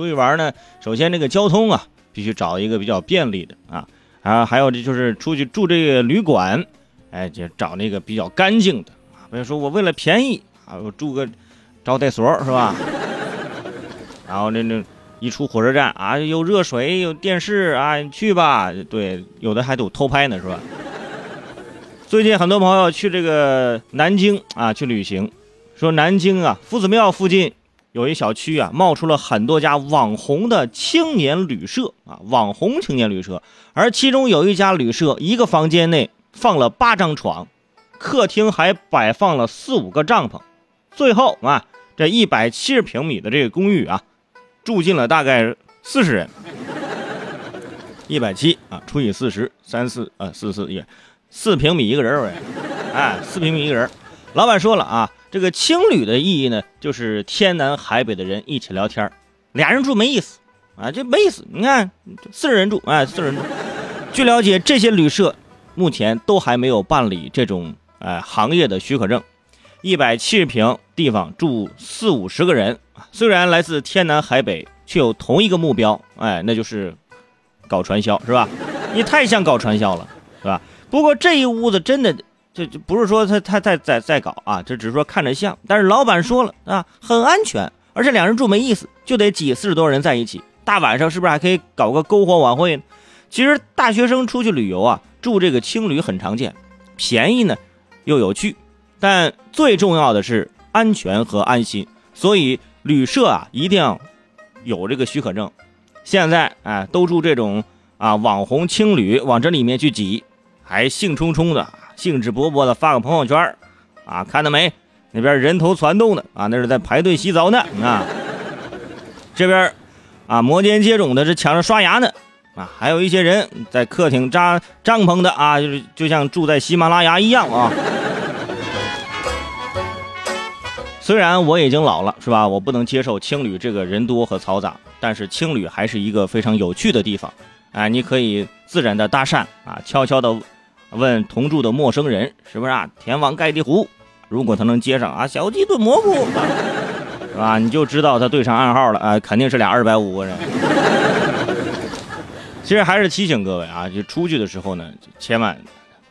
出去玩呢，首先这个交通啊，必须找一个比较便利的啊，啊，还有这就是出去住这个旅馆，哎，就找那个比较干净的啊。比如说我为了便宜啊，我住个招待所是吧？然后那那一出火车站啊，有热水有电视啊，你去吧。对，有的还都偷拍呢是吧？最近很多朋友去这个南京啊去旅行，说南京啊夫子庙附近有一小区啊冒出了很多家网红的青年旅社啊，网红青年旅社，而其中有一家旅社一个房间内放了八张床，客厅还摆放了四五个帐篷，最后啊这一百七十平米的这个公寓啊住进了大概四十人，一百七啊除以四十，三四啊四四也。四平米一个人儿，哎，四平米一个人老板说了啊，这个青旅的意义呢，就是天南海北的人一起聊天俩人住没意思啊，这没意思。你看，四人住，哎，四人住。据了解，这些旅社目前都还没有办理这种哎行业的许可证。一百七十平地方住四五十个人，虽然来自天南海北，却有同一个目标，哎，那就是搞传销，是吧？你太像搞传销了，是吧？不过这一屋子真的，这就不是说他他在在在搞啊，这只是说看着像。但是老板说了啊，很安全，而且两人住没意思，就得挤四十多人在一起。大晚上是不是还可以搞个篝火晚会呢？其实大学生出去旅游啊，住这个青旅很常见，便宜呢又有趣，但最重要的是安全和安心。所以旅社啊一定要有这个许可证。现在哎都住这种啊网红青旅，往这里面去挤。还兴冲冲的、兴致勃勃的发个朋友圈啊，看到没？那边人头攒动的啊，那是在排队洗澡呢啊。这边啊，摩肩接踵的是抢着刷牙呢啊，还有一些人在客厅扎帐篷的啊，就是就像住在喜马拉雅一样啊。虽然我已经老了，是吧？我不能接受青旅这个人多和嘈杂，但是青旅还是一个非常有趣的地方。哎，你可以自然的搭讪啊，悄悄的。问同住的陌生人是不是啊？天王盖地虎，如果他能接上啊，小鸡炖蘑菇，是吧？你就知道他对上暗号了啊，肯定是俩二百五个人。其实还是提醒各位啊，就出去的时候呢，千万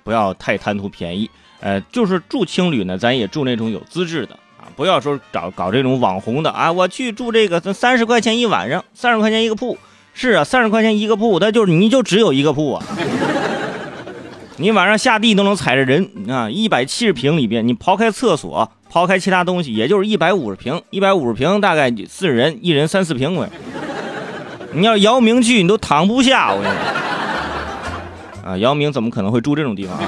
不要太贪图便宜。呃，就是住青旅呢，咱也住那种有资质的啊，不要说找搞这种网红的啊。我去住这个三十块钱一晚上，三十块钱一个铺，是啊，三十块钱一个铺，那就是你就只有一个铺啊。你晚上下地都能踩着人啊！一百七十平里边，你刨开厕所，刨开其他东西，也就是一百五十平。一百五十平大概四十人，一人三四平呗。你要姚明去，你都躺不下。我跟你啊，姚明怎么可能会住这种地方啊？